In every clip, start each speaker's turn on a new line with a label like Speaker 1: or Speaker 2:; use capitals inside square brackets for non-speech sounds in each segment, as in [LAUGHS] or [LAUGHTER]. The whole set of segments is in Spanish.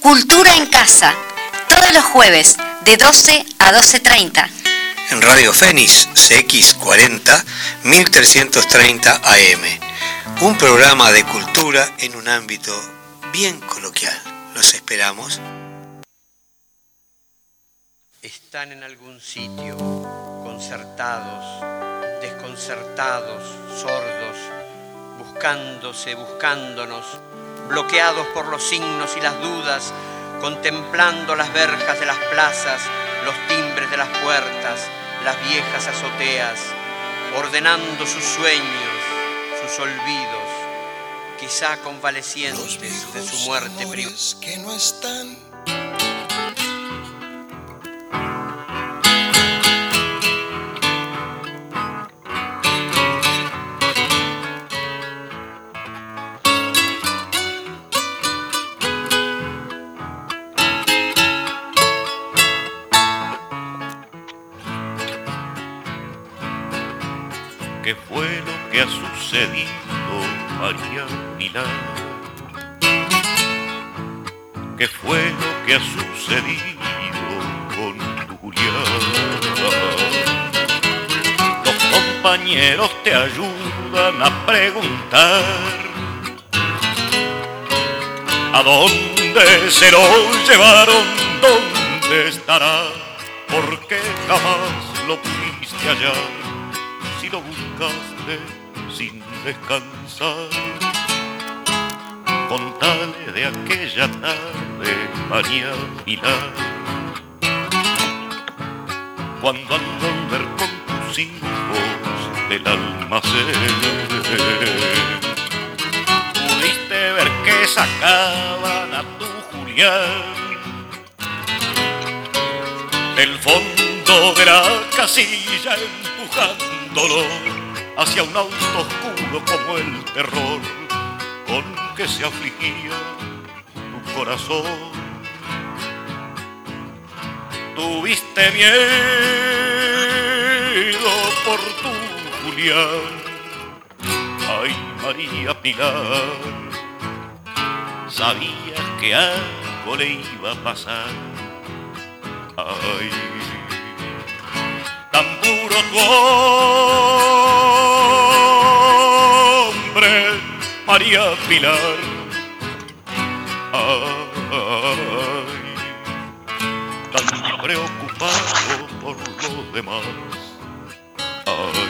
Speaker 1: Cultura en Casa, todos los jueves de 12 a 12.30.
Speaker 2: En Radio Fénix CX40 1330 AM. Un programa de cultura en un ámbito bien coloquial. Los esperamos.
Speaker 3: Están en algún sitio, concertados, desconcertados, sordos, buscándose, buscándonos bloqueados por los signos y las dudas, contemplando las verjas de las plazas, los timbres de las puertas, las viejas azoteas, ordenando sus sueños, sus olvidos, quizá convalecientes de su muerte privada.
Speaker 4: que no están
Speaker 5: ha sucedido, María Pilar? ¿Qué fue lo que ha sucedido con tu Julián? Los compañeros te ayudan a preguntar ¿A dónde se lo llevaron? ¿Dónde estará? ¿Por qué jamás lo pudiste hallar? si lo buscaste descansar. Contale de aquella tarde, María Pilar, cuando al volver con tus hijos del almacén, pudiste ver que sacaban a tu Julián. Del fondo de la casilla empujando dolor hacia un auto oscuro como el terror con que se afligía tu corazón. Tuviste miedo por tu Julián, ay María Pilar, sabías que algo le iba a pasar, ay tan puro María Pilar. Ay, tan preocupado por los demás. Ay.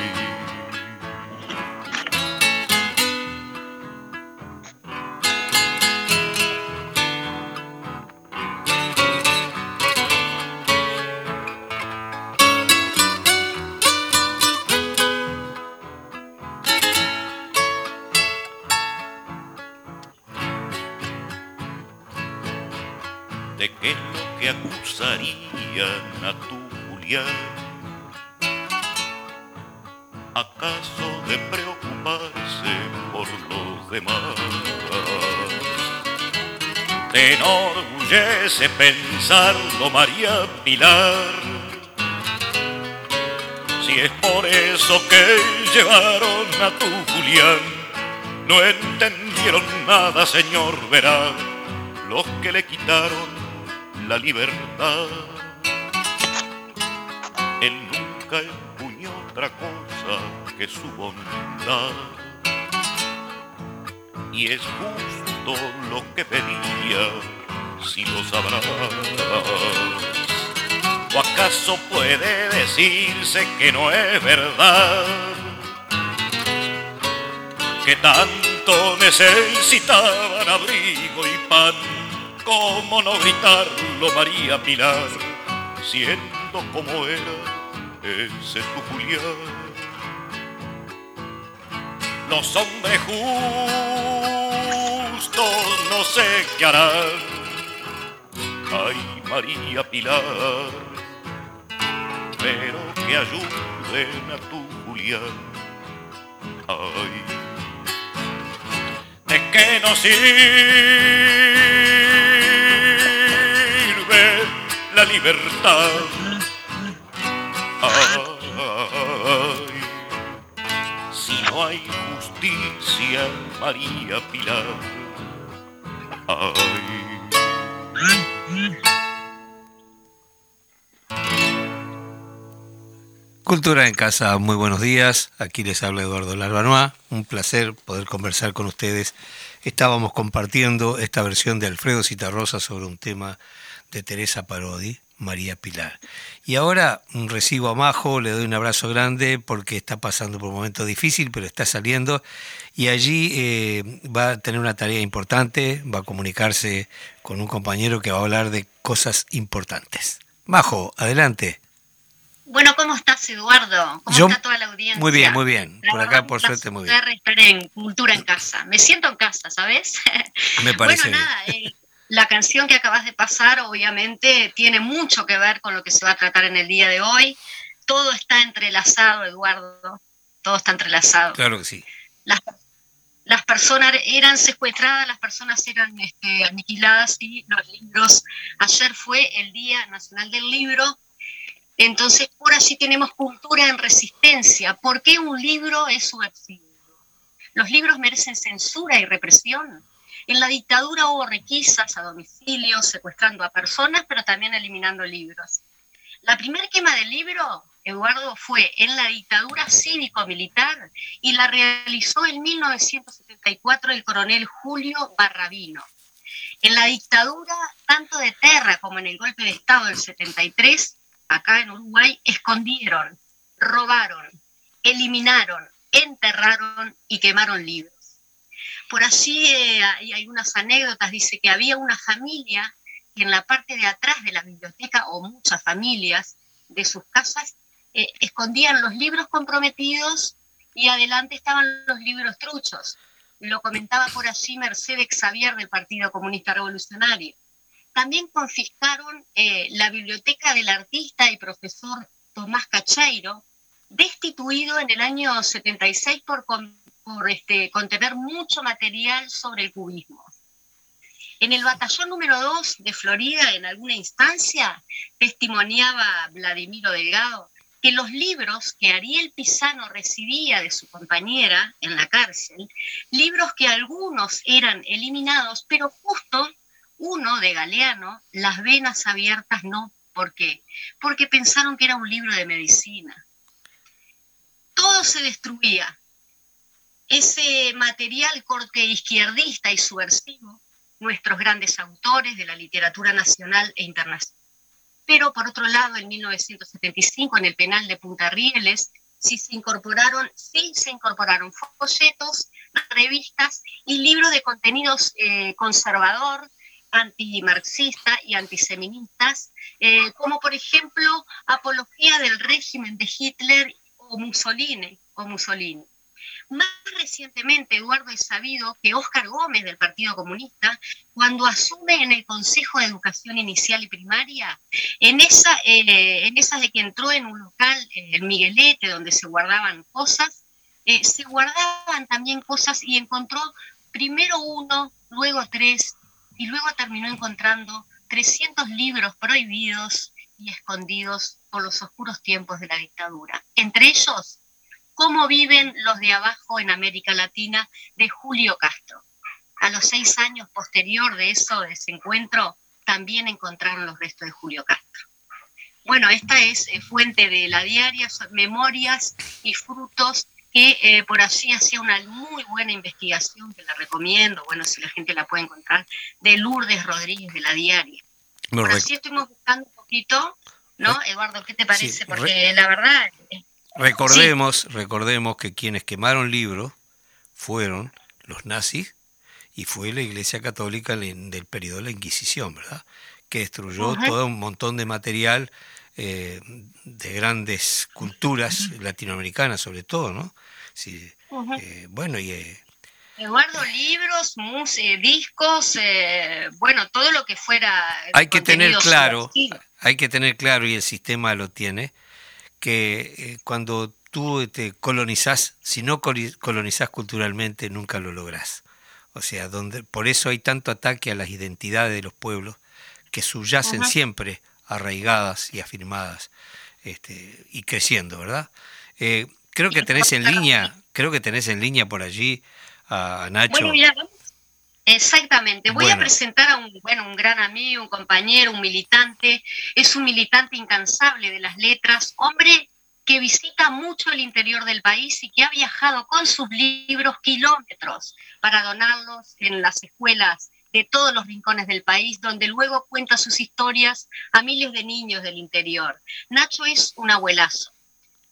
Speaker 5: Tu Julián. ¿Acaso de preocuparse por los demás? Te enorgullece pensarlo, María Pilar. Si es por eso que llevaron a tu Julián, no entendieron nada, señor, verá, los que le quitaron la libertad. Él nunca empuñó otra cosa que su bondad. Y es justo lo que pedía, si lo sabrás. ¿O acaso puede decirse que no es verdad? Que tanto necesitaban abrigo y pan ¿Cómo no gritarlo, María Pilar, siendo como era ese tu Julián? Los hombres justos no sé qué harán. Ay, María Pilar, pero que ayuden a tu Julián. Ay, de que no sirve libertad. Ay, si no hay justicia, María Pilar. Ay.
Speaker 2: Cultura en Casa, muy buenos días. Aquí les habla Eduardo Larbanois. Un placer poder conversar con ustedes. Estábamos compartiendo esta versión de Alfredo Citarrosa sobre un tema de Teresa Parodi, María Pilar. Y ahora recibo a Majo, le doy un abrazo grande porque está pasando por un momento difícil, pero está saliendo. Y allí eh, va a tener una tarea importante, va a comunicarse con un compañero que va a hablar de cosas importantes. Majo, adelante.
Speaker 4: Bueno, ¿cómo estás, Eduardo? ¿Cómo está toda la audiencia?
Speaker 2: Muy bien, muy bien. Por acá, por suerte, muy bien.
Speaker 4: estar en Cultura en Casa. Me siento en casa, ¿sabes?
Speaker 2: Me [LAUGHS] parece
Speaker 4: Bueno, nada, eh, la canción que acabas de pasar, obviamente, tiene mucho que ver con lo que se va a tratar en el día de hoy. Todo está entrelazado, Eduardo. Todo está entrelazado.
Speaker 2: Claro que sí.
Speaker 4: Las, las personas eran secuestradas, las personas eran este, aniquiladas y los libros. Ayer fue el Día Nacional del Libro entonces, por allí tenemos cultura en resistencia. ¿Por qué un libro es subversivo? Los libros merecen censura y represión. En la dictadura hubo requisas a domicilio, secuestrando a personas, pero también eliminando libros. La primera quema del libro, Eduardo, fue en la dictadura cívico-militar y la realizó en 1974 el coronel Julio Barrabino. En la dictadura, tanto de Terra como en el golpe de Estado del 73, acá en Uruguay, escondieron, robaron, eliminaron, enterraron y quemaron libros. Por allí eh, hay, algunas anécdotas, dice que había una familia que en la parte de atrás de la biblioteca, o muchas familias de sus casas, eh, escondían los libros comprometidos y adelante estaban los libros truchos. Lo comentaba por allí Mercedes Xavier del Partido Comunista Revolucionario. También confiscaron eh, la biblioteca del artista y profesor Tomás Cacheiro, destituido en el año 76 por, por este, contener mucho material sobre el cubismo. En el batallón número 2 de Florida, en alguna instancia, testimoniaba Vladimiro Delgado que los libros que Ariel Pisano recibía de su compañera en la cárcel, libros que algunos eran eliminados, pero justo uno de Galeano, Las venas abiertas no. ¿Por qué? Porque pensaron que era un libro de medicina. Todo se destruía. Ese material corte izquierdista y subversivo, nuestros grandes autores de la literatura nacional e internacional. Pero por otro lado, en 1975, en el penal de Punta Rieles, sí se incorporaron, sí se incorporaron folletos, revistas y libros de contenidos eh, conservador, antimarxistas y antiseministas, eh, como por ejemplo apología del régimen de Hitler o Mussolini. O Mussolini. Más recientemente, Eduardo es sabido que Óscar Gómez del Partido Comunista, cuando asume en el Consejo de Educación Inicial y Primaria, en esa, eh, en esa de que entró en un local, eh, el Miguelete, donde se guardaban cosas, se guardaban también cosas y encontró primero uno, luego tres, y luego terminó encontrando 300 libros prohibidos y escondidos por los oscuros tiempos de la dictadura. Entre ellos, Cómo viven los de abajo en América Latina de Julio Castro. A los seis años posterior de eso, de ese encuentro, también encontraron los restos de Julio Castro. Bueno, esta es eh, fuente de la diaria, son memorias y frutos que eh, por allí hacía una muy buena investigación, que la recomiendo, bueno, si la gente la puede encontrar, de Lourdes Rodríguez de la Diaria. por así estuvimos buscando un poquito, ¿no? Eduardo, ¿qué te parece? Porque la verdad...
Speaker 2: Eh, recordemos, recordemos que quienes quemaron libros fueron los nazis y fue la Iglesia Católica del periodo de la Inquisición, ¿verdad? Que destruyó todo un montón de material eh, de grandes culturas latinoamericanas sobre todo, ¿no? Sí, eh, bueno, y... Eh,
Speaker 4: Eduardo, libros, discos, bueno, todo lo que fuera...
Speaker 2: Hay que tener claro, hay que tener claro, y el sistema lo tiene, que cuando tú te colonizás, si no colonizás culturalmente, nunca lo lográs. O sea, donde, por eso hay tanto ataque a las identidades de los pueblos que subyacen siempre arraigadas y afirmadas este, y creciendo, ¿verdad? Eh, creo que tenés en [LAUGHS] línea, creo que tenés en línea por allí a, Nacho.
Speaker 4: Bueno, exactamente. Voy a presentar a un, bueno, un gran amigo, un compañero, un militante. Es un militante incansable de las letras, hombre que visita mucho el interior del país y que ha viajado con sus libros kilómetros para donarlos en las escuelas de todos los rincones del país, donde luego cuenta sus historias a miles de niños del interior. Nacho es un abuelazo.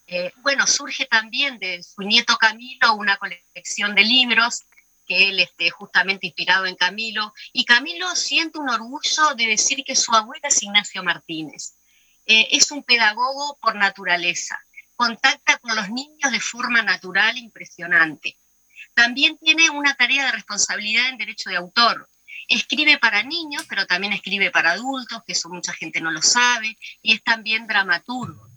Speaker 4: Eh, bueno, surge también de su nieto Camilo una colección de libros que él esté justamente inspirado en Camilo. Y Camilo siente un orgullo de decir que su abuela es Ignacio Martínez. Eh, es un pedagogo por naturaleza. Contacta con los niños de forma natural impresionante. También tiene una tarea de responsabilidad en derecho de autor Escribe para niños, pero también escribe para adultos, que eso mucha gente no lo sabe, y es también dramaturgo.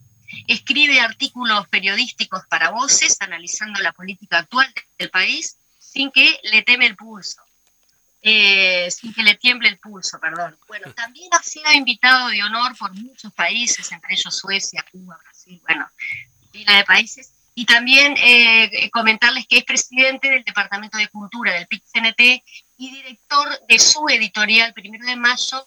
Speaker 4: Escribe artículos periodísticos para voces, analizando la política actual del país, sin que le teme el pulso. Eh, sin que le tiemble el pulso, perdón. Bueno, también ha sido invitado de honor por muchos países, entre ellos Suecia, Cuba, Brasil, bueno, pila de países, y también eh, comentarles que es presidente del Departamento de Cultura del PIC-CNT y director de su editorial, primero de mayo,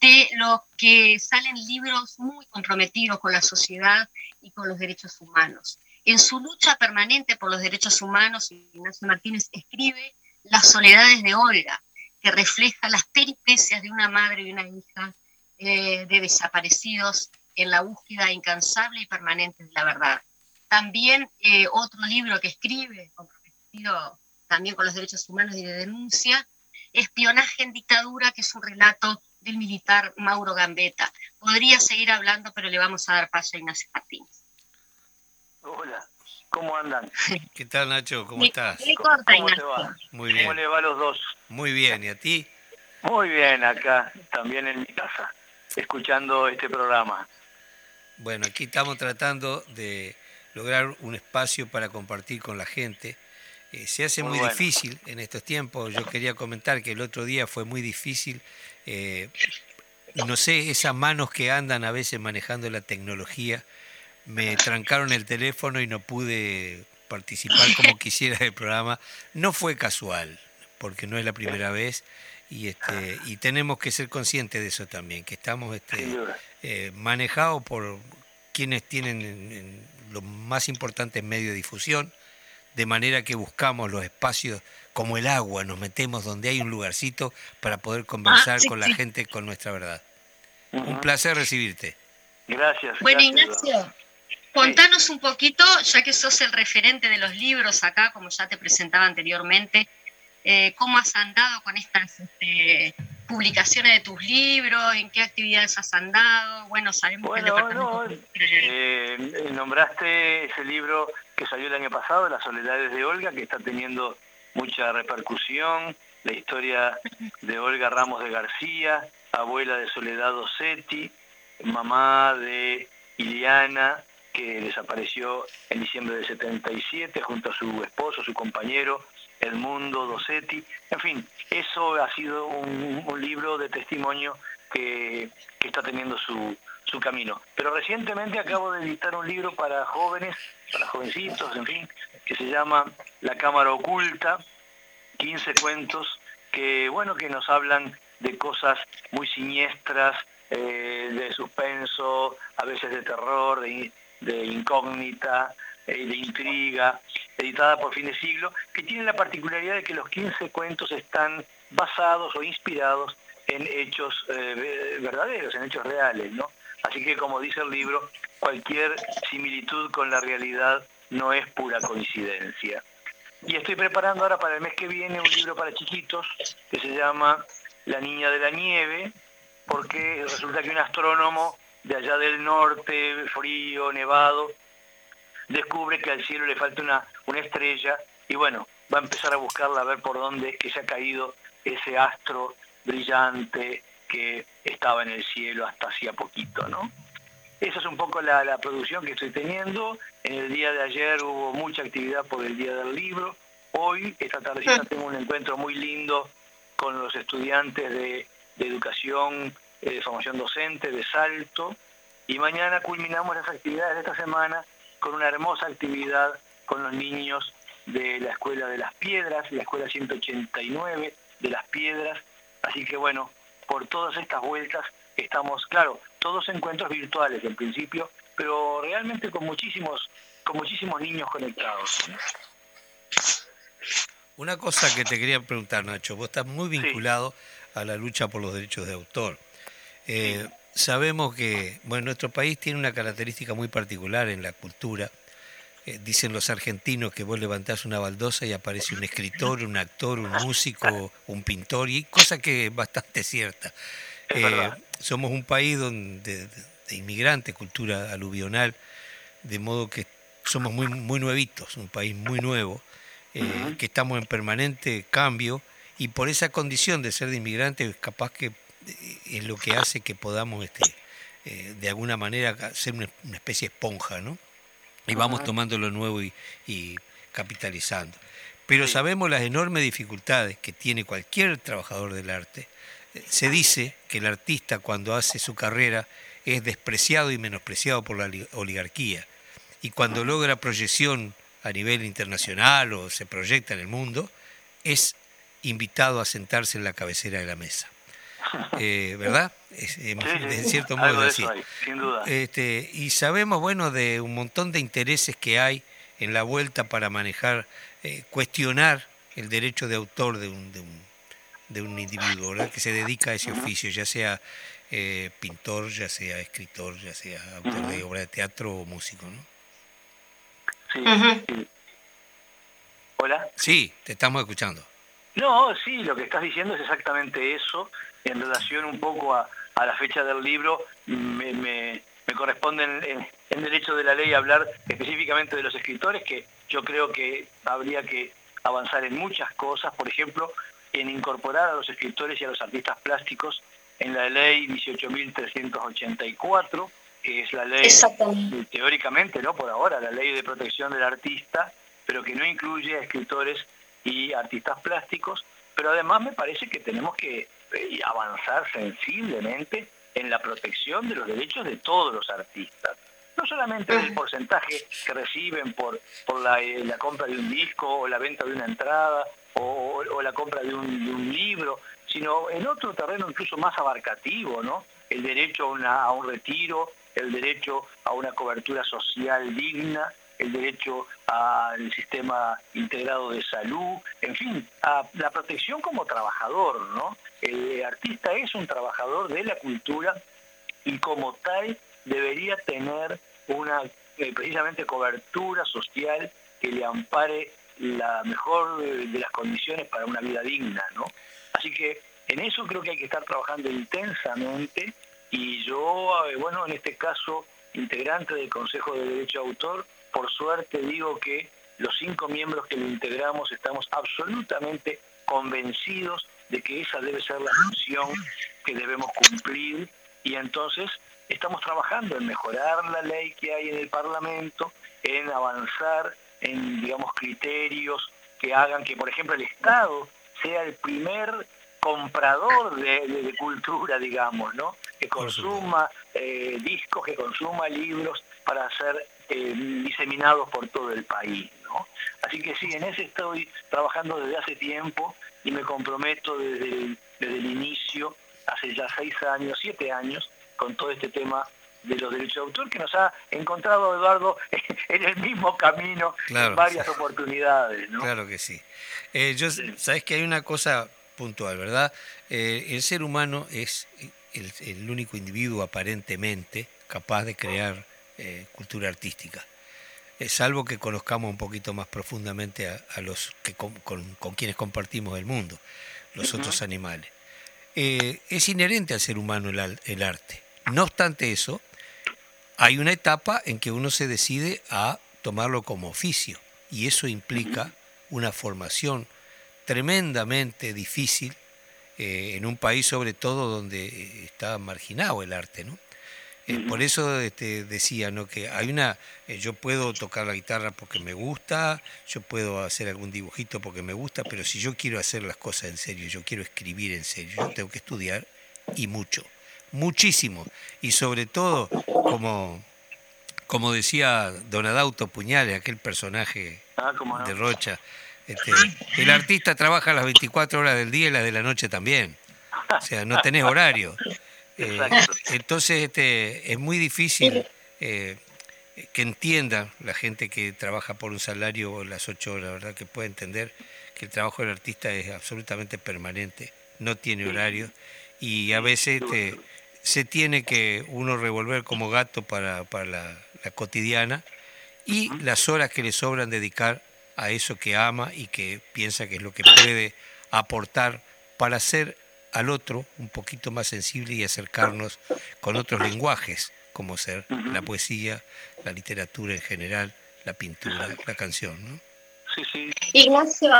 Speaker 4: de lo que salen libros muy comprometidos con la sociedad y con los derechos humanos. En su lucha permanente por los derechos humanos, Ignacio Martínez escribe Las soledades de Olga, que refleja las peripecias de una madre y una hija eh, de desaparecidos en la búsqueda incansable y permanente de la verdad. También eh, otro libro que escribe, comprometido también con los derechos humanos y de denuncia, Espionaje en dictadura, que es un relato del militar Mauro Gambetta. Podría seguir hablando, pero le vamos a dar paso a Ignacio Martínez.
Speaker 6: Hola, ¿cómo andan? [LAUGHS]
Speaker 2: ¿Qué tal, Nacho? ¿Cómo estás?
Speaker 6: ¿Cómo, te va?
Speaker 2: Muy bien.
Speaker 6: ¿Cómo le va a los dos?
Speaker 2: Muy bien, ¿y a ti?
Speaker 6: Muy bien, acá, también en mi casa, escuchando este programa.
Speaker 2: Bueno, aquí estamos tratando de lograr un espacio para compartir con la gente. Eh, se hace muy, difícil en estos tiempos. Yo quería comentar que el otro día fue muy difícil. Eh, no sé, esas manos que andan a veces manejando la tecnología, me trancaron el teléfono y no pude participar como [LAUGHS] quisiera del programa. No fue casual, porque no es la primera vez. Y, este, y tenemos que ser conscientes de eso también, que estamos este, eh, manejados por quienes tienen los más importantes medios de difusión, de manera que buscamos los espacios como el agua, nos metemos donde hay un lugarcito para poder conversar ah, con la gente con nuestra verdad. Un placer recibirte.
Speaker 6: Gracias.
Speaker 4: Bueno, Ignacio, contanos un poquito, ya que sos el referente de los libros acá, como ya te presentaba anteriormente, eh, cómo has andado con estas este, publicaciones de tus libros, en qué actividades has andado. Bueno, sabemos que el departamento...
Speaker 6: Eh, eh, nombraste ese libro que salió el año pasado, Las Soledades de Olga, que está teniendo mucha repercusión, la historia de Olga Ramos de García, abuela de Soledad Dosetti, mamá de Iliana, que desapareció en diciembre del 77 junto a su esposo, su compañero, el Mundo, Dosetti, en fin, eso ha sido un, libro de testimonio que, está teniendo su, su, camino. Pero recientemente acabo de editar un libro para jóvenes, para jovencitos, en fin, que se llama La Cámara Oculta, 15 cuentos que, bueno, que nos hablan de cosas muy siniestras, eh, de suspenso, a veces de terror, de, de incógnita, eh, de intriga, editada por fin de siglo, que tiene la particularidad de que los 15 cuentos están basados o inspirados en hechos eh, verdaderos, en hechos reales, ¿no? Así que como dice el libro, cualquier similitud con la realidad no es pura coincidencia. Y estoy preparando ahora para el mes que viene un libro para chiquitos que se llama La Niña de la Nieve, porque resulta que un astrónomo de allá del norte, frío, nevado, descubre que al cielo le falta una, una estrella y bueno, va a empezar a buscarla a ver por dónde es que se ha caído ese astro brillante que estaba en el cielo hasta hacía poquito, ¿no? Esa es un poco la, producción que estoy teniendo. En el día de ayer hubo mucha actividad por el Día del Libro. Hoy, esta tarde tengo un encuentro muy lindo con los estudiantes de, educación, eh, de formación docente, de Salto. Y mañana culminamos las actividades de esta semana con una hermosa actividad con los niños de la Escuela de las Piedras, la Escuela 189 de las Piedras. Así que bueno, por todas estas vueltas estamos, claro, todos encuentros virtuales en principio, pero realmente con muchísimos, con muchísimos niños conectados.
Speaker 2: Una cosa que te quería preguntar, Nacho, vos estás muy vinculado a la lucha por los derechos de autor. Eh, sabemos que, bueno, nuestro país tiene una característica muy particular en la cultura. Eh, dicen los argentinos que vos levantás una baldosa y aparece un escritor, un actor, un músico, un pintor, y cosa que es bastante cierta. Eh, somos un país donde, de, inmigrantes, cultura aluvional, de modo que somos muy, muy nuevitos, un país muy nuevo, eh, que estamos en permanente cambio, y por esa condición de ser de inmigrantes, capaz que es lo que hace que podamos, este, de alguna manera, ser una, especie de esponja, ¿no? y vamos tomando lo nuevo y, capitalizando. Pero sabemos las enormes dificultades que tiene cualquier trabajador del arte. Eh, se dice que el artista cuando hace su carrera es despreciado y menospreciado por la oligarquía. Y cuando logra proyección a nivel internacional o se proyecta en el mundo, es invitado a sentarse en la cabecera de la mesa. Eh, ¿verdad? Es, cierto modo decir. sin duda. Este, y sabemos, bueno, de un montón de intereses que hay en la vuelta para manejar, eh, cuestionar el derecho de autor de un, de un, de un individuo, ¿verdad? Que se dedica a ese oficio, ya sea eh, pintor, ya sea escritor, ya sea autor de obra de teatro o músico, ¿no?
Speaker 6: Sí. Hola.
Speaker 2: Sí, te estamos escuchando.
Speaker 6: No, sí, lo que estás diciendo es exactamente eso en relación un poco a, la fecha del libro, me, me, corresponde en, derecho de la ley hablar específicamente de los escritores, que yo creo que habría que avanzar en muchas cosas, por ejemplo, en incorporar a los escritores y a los artistas plásticos en la ley 18.384, que es la ley teóricamente, no por ahora, la ley de protección del artista, pero que no incluye a escritores y artistas plásticos, pero además me parece que tenemos que eh, avanzar sensiblemente en la protección de los derechos de todos los artistas. No solamente del porcentaje que reciben por, por la, eh, compra de un disco o la venta de una entrada o, la compra de un, libro, sino en otro terreno incluso más abarcativo, ¿no? El derecho a un retiro, el derecho a una cobertura social digna, el derecho al sistema integrado de salud, en fin, a la protección como trabajador, ¿no? El artista es un trabajador de la cultura y como tal debería tener una eh, precisamente cobertura social que le ampare la mejor de las condiciones para una vida digna, ¿no? Así que en eso creo que hay que estar trabajando intensamente y yo, eh, bueno, en este caso, integrante del Consejo de Derecho de Autor, por suerte digo que los cinco miembros que lo integramos estamos absolutamente convencidos de que esa debe ser la función que debemos cumplir y entonces estamos trabajando en mejorar la ley que hay en el Parlamento, en avanzar en, digamos, criterios que hagan que, por ejemplo, el Estado sea el primer comprador de, cultura, digamos, ¿no? Que consuma eh, discos, que consuma libros para ser eh, diseminados por todo el país. ¿no? Así que sí, en ese estoy trabajando desde hace tiempo y me comprometo desde el, desde el inicio, hace ya seis años, siete años, con todo este tema de los derechos de autor que nos ha encontrado Eduardo [LAUGHS] en el mismo camino en varias oportunidades. ¿no?
Speaker 2: Claro que sí. Eh, yo, sabes que hay una cosa puntual, ¿verdad? Eh, el ser humano es el, único individuo aparentemente capaz de crear eh, cultura artística, salvo que conozcamos un poquito más profundamente a, los que con, quienes compartimos el mundo, los otros animales. es inherente al ser humano el, arte. No obstante eso, hay una etapa en que uno se decide a tomarlo como oficio y eso implica una formación tremendamente difícil eh, en un país sobre todo donde eh, está marginado el arte, ¿no? Eh, por eso este, decía ¿no? que hay una, yo puedo tocar la guitarra porque me gusta, yo puedo hacer algún dibujito porque me gusta, pero si yo quiero hacer las cosas en serio, yo quiero escribir en serio, yo tengo que estudiar y mucho, muchísimo. Y sobre todo, como, como decía Don Adauto Puñales, aquel personaje ah, de Rocha, este, el artista trabaja las 24 horas del día y las de la noche también. O sea, no tenés horario. Eh, entonces este, es muy difícil eh, que entienda la gente que trabaja por un salario las ocho horas, ¿verdad? Que pueda entender que el trabajo del artista es absolutamente permanente, no tiene horario y a veces se tiene que uno revolver como gato para, para la, la, cotidiana y las horas que le sobran dedicar a eso que ama y que piensa que es lo que puede aportar para ser al otro un poquito más sensible y acercarnos con otros lenguajes, como ser la poesía, la literatura en general, la pintura, la canción. ¿no?
Speaker 4: Sí, sí. Ignacio,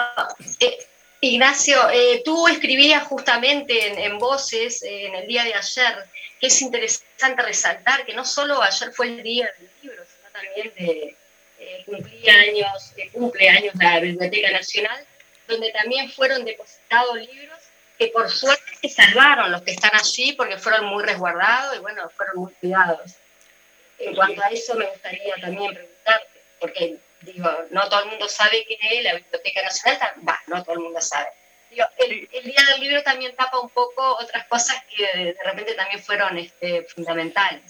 Speaker 4: eh, Ignacio eh, tú escribías justamente en, Voces eh, en el día de ayer, que es interesante resaltar que no solo ayer fue el día del libro, sino también de cumpleaños, de cumpleaños de la Biblioteca Nacional, donde también fueron depositados libros que por suerte se salvaron los que están allí porque fueron muy resguardados y bueno, fueron muy cuidados. En cuanto a eso me gustaría también preguntarte, porque digo, no todo el mundo sabe que la Biblioteca Nacional, va, no todo el mundo sabe. el, Día del Libro también tapa un poco otras cosas que de repente también fueron este, fundamentales.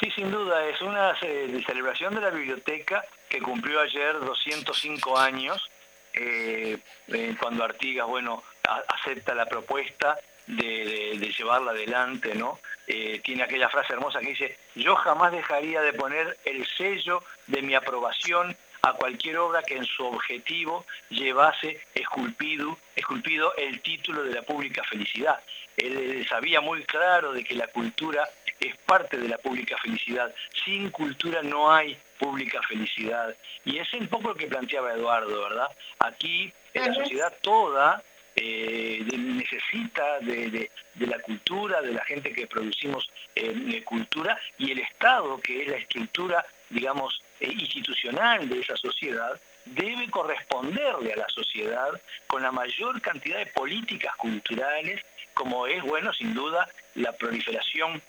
Speaker 6: Sí, sin duda, es una eh, celebración de la biblioteca que cumplió ayer 205 años, eh, eh, cuando Artigas, bueno, acepta la propuesta de, llevarla adelante, ¿no? Eh, tiene aquella frase hermosa que dice, yo jamás dejaría de poner el sello de mi aprobación a cualquier obra que en su objetivo llevase esculpido, esculpido el título de la pública felicidad. Él sabía muy claro de que la cultura es parte de la pública felicidad. Sin cultura no hay pública felicidad. Y es un poco lo que planteaba Eduardo, ¿verdad? Aquí en la sociedad toda eh, necesita de, la cultura, de la gente que producimos eh, cultura y el Estado, que es la estructura, digamos, eh, institucional de esa sociedad, debe corresponderle a la sociedad con la mayor cantidad de políticas culturales, como es, bueno, sin duda, la proliferación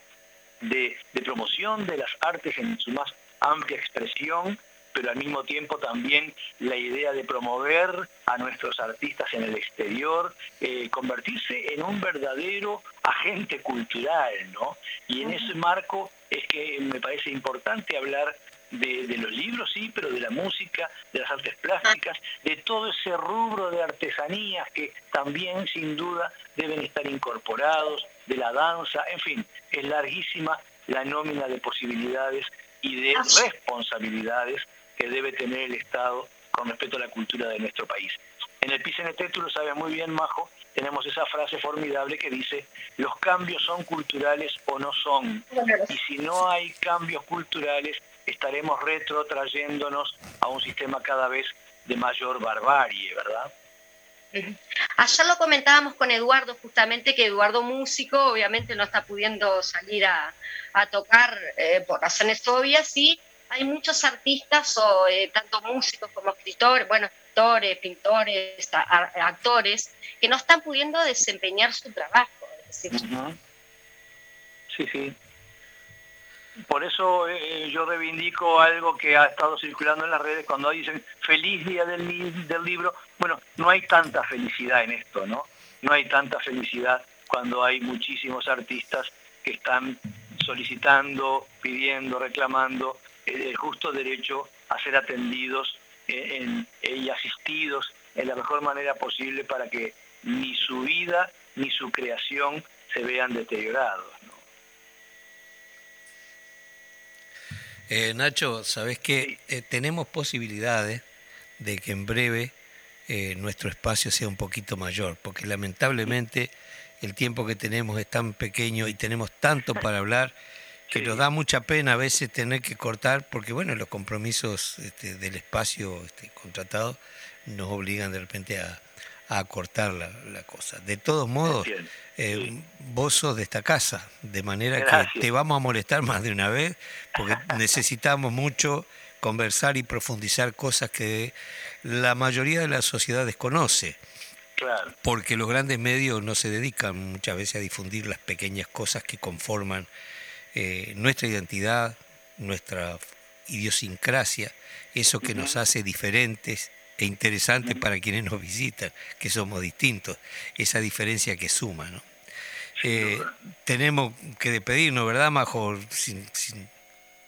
Speaker 6: de, de promoción de las artes en su más amplia expresión, pero al mismo tiempo también la idea de promover a nuestros artistas en el exterior, eh, convertirse en un verdadero agente cultural, ¿no? Y en ese marco es que me parece importante hablar de, de, los libros, sí, pero de la música, de las artes plásticas, de todo ese rubro de artesanías que también sin duda deben estar incorporados, de la danza, en fin, es larguísima la nómina de posibilidades y de responsabilidades que debe tener el Estado con respecto a la cultura de nuestro país. En el PCNT, tú lo sabes muy bien, Majo, tenemos esa frase formidable que dice, los cambios son culturales o no son. Y si no hay cambios culturales, estaremos retrotrayéndonos a un sistema cada vez de mayor barbarie, ¿verdad?
Speaker 4: Ayer lo comentábamos con Eduardo, justamente que Eduardo músico, obviamente no está pudiendo salir a, tocar eh, por razones obvias, y hay muchos artistas, o eh, tanto músicos como escritores, bueno, escritores, pintores, actores, que no están pudiendo desempeñar su trabajo.
Speaker 6: Sí, sí. Por eso eh, yo reivindico algo que ha estado circulando en las redes cuando dicen feliz día del libro. Bueno, no hay tanta felicidad en esto, ¿no? No hay tanta felicidad cuando hay muchísimos artistas que están solicitando, pidiendo, reclamando el justo derecho a ser atendidos eh, y asistidos en la mejor manera posible para que ni su vida ni su creación se vean deteriorados.
Speaker 2: Eh, Nacho, sabes que eh, tenemos posibilidades de que en breve nuestro espacio sea un poquito mayor, porque lamentablemente el tiempo que tenemos es tan pequeño y tenemos tanto para hablar [LAUGHS] que nos da mucha pena a veces tener que cortar, porque bueno, los compromisos este, del espacio este, contratado nos obligan de repente a, cortar la, cosa. De todos modos, eh, vos sos de esta casa, de manera que te vamos a molestar más de una vez, porque [LAUGHS] necesitamos mucho conversar y profundizar cosas que la mayoría de la sociedad desconoce. Porque los grandes medios no se dedican muchas veces a difundir las pequeñas cosas que conforman eh, nuestra identidad, nuestra idiosincrasia, eso que nos hace diferentes e interesantes para quienes nos visitan, que somos distintos, esa diferencia que suma. ¿no? Eh, tenemos que despedirnos, ¿verdad, Majo?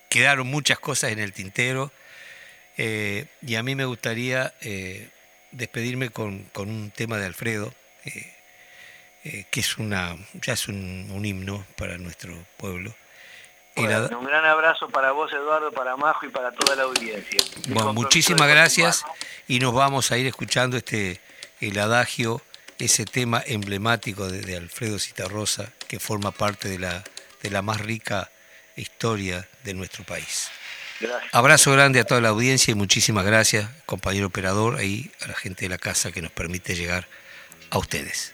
Speaker 2: quedaron muchas cosas en el tintero eh, y a mí me gustaría despedirme con, un tema de Alfredo, que es una, ya es un, himno para nuestro pueblo.
Speaker 6: Un gran abrazo para vos, Eduardo, para Majo y para toda la audiencia.
Speaker 2: Bueno, muchísimas gracias y nos vamos a ir escuchando este el adagio, ese tema emblemático de, de Alfredo Citarrosa, que forma parte de la, de la más rica historia de nuestro país. Abrazo grande a toda la audiencia y muchísimas gracias, compañero operador, y a la gente de la casa que nos permite llegar a ustedes.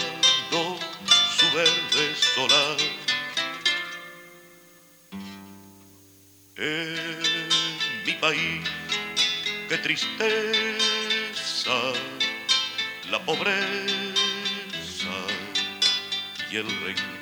Speaker 5: su verde solar. en mi país, qué tristeza, la pobreza y el rencor.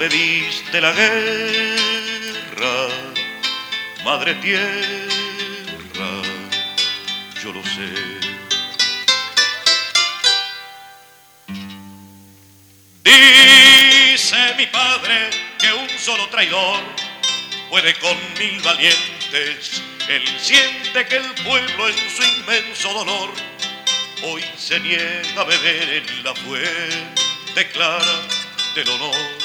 Speaker 5: Pediste la guerra, madre tierra, yo lo sé. Dice mi padre que un solo traidor puede con mil valientes. Él siente que el pueblo en su inmenso dolor hoy se niega a beber en la fuente clara del honor.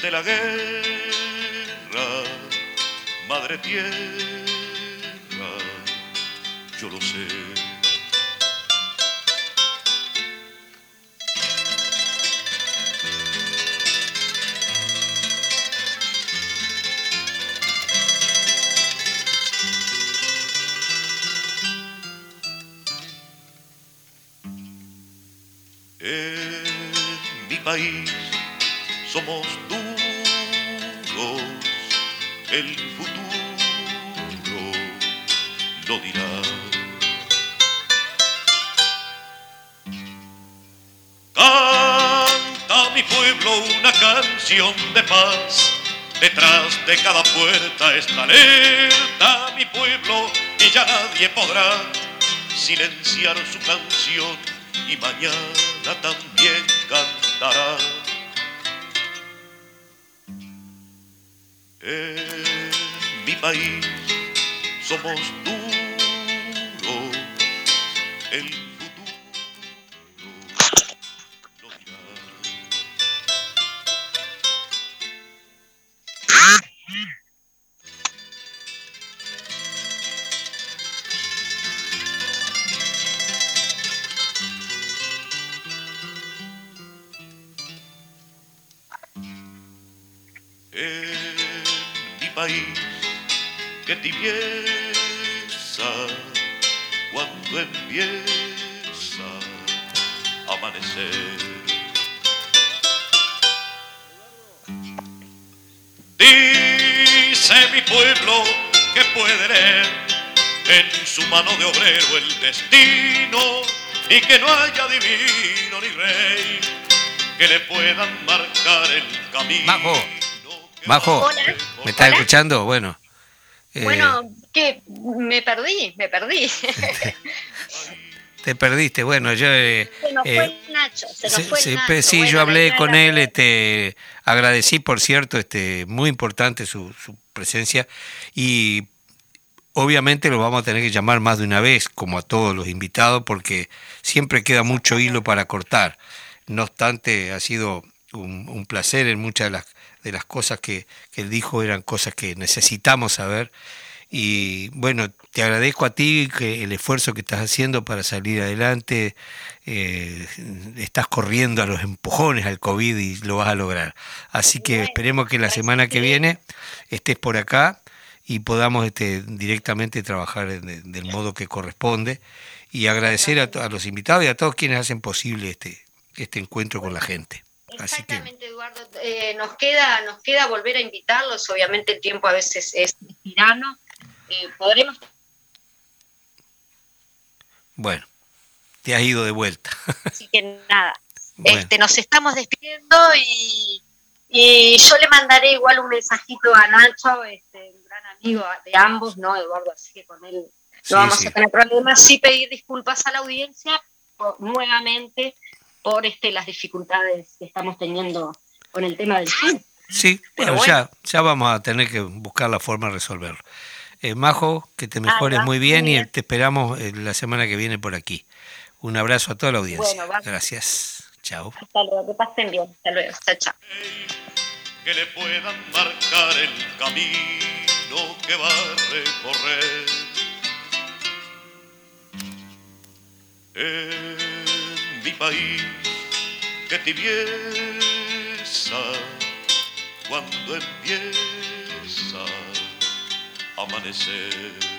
Speaker 5: Pediste la guerra, madre tierra, yo lo sé. En mi país somos el futuro lo dirá. Canta mi pueblo una canción de paz. Detrás de cada puerta está alerta mi pueblo y ya nadie podrá silenciar su canción y mañana también cantará. País somos duros, que tibieza cuando empieza a amanecer. Dice mi pueblo que puede leer en su mano de obrero el destino y que no haya divino ni rey que le puedan marcar el camino.
Speaker 2: Majo, ¿me estás escuchando? Bueno.
Speaker 4: Eh, bueno, que me perdí, me perdí. [LAUGHS] [LAUGHS]
Speaker 2: Te, perdiste, bueno, yo...
Speaker 4: Eh, se nos fue eh, Nacho, se nos fue Nacho.
Speaker 2: Sí, yo hablé con él, este, agradecí, por cierto, este, muy importante su, su presencia y obviamente lo vamos a tener que llamar más de una vez, como a todos los invitados, porque siempre queda mucho hilo para cortar. No obstante, ha sido un, placer en muchas de las, de las cosas que, que él dijo, eran cosas que necesitamos saber y bueno, te agradezco a ti que el esfuerzo que estás haciendo para salir adelante. Eh, estás corriendo a los empujones al COVID y lo vas a lograr. Así que esperemos que la semana que viene estés por acá y podamos este, directamente trabajar del modo que corresponde. Y agradecer a, los invitados y a todos quienes hacen posible este, este encuentro con la gente.
Speaker 4: Exactamente, Eduardo. Eh, nos, queda, nos queda volver a invitarlos. Obviamente el tiempo a veces es tirano eh, podremos...
Speaker 2: Bueno, te has ido de vuelta. [LAUGHS]
Speaker 4: Así que nada, este, nos estamos despidiendo y, yo le mandaré igual un mensajito a Nacho, este, un gran amigo de ambos, ¿no, Eduardo? Así que con él no vamos a tener problemas. Sí pedir disculpas a la audiencia nuevamente por este, las dificultades que estamos teniendo con el tema del fin.
Speaker 2: Sí, pero ya, ya vamos a tener que buscar la forma de resolverlo. Eh, Majo, que te mejores muy bien y te esperamos eh, la semana que viene por aquí. Un abrazo a toda la audiencia. Gracias. Chao.
Speaker 4: Hasta luego, que pasen bien. Hasta luego. Chao, chao.
Speaker 5: Que le puedan marcar el camino que va a recorrer. En mi país, que tibieza cuando empieza amanecer.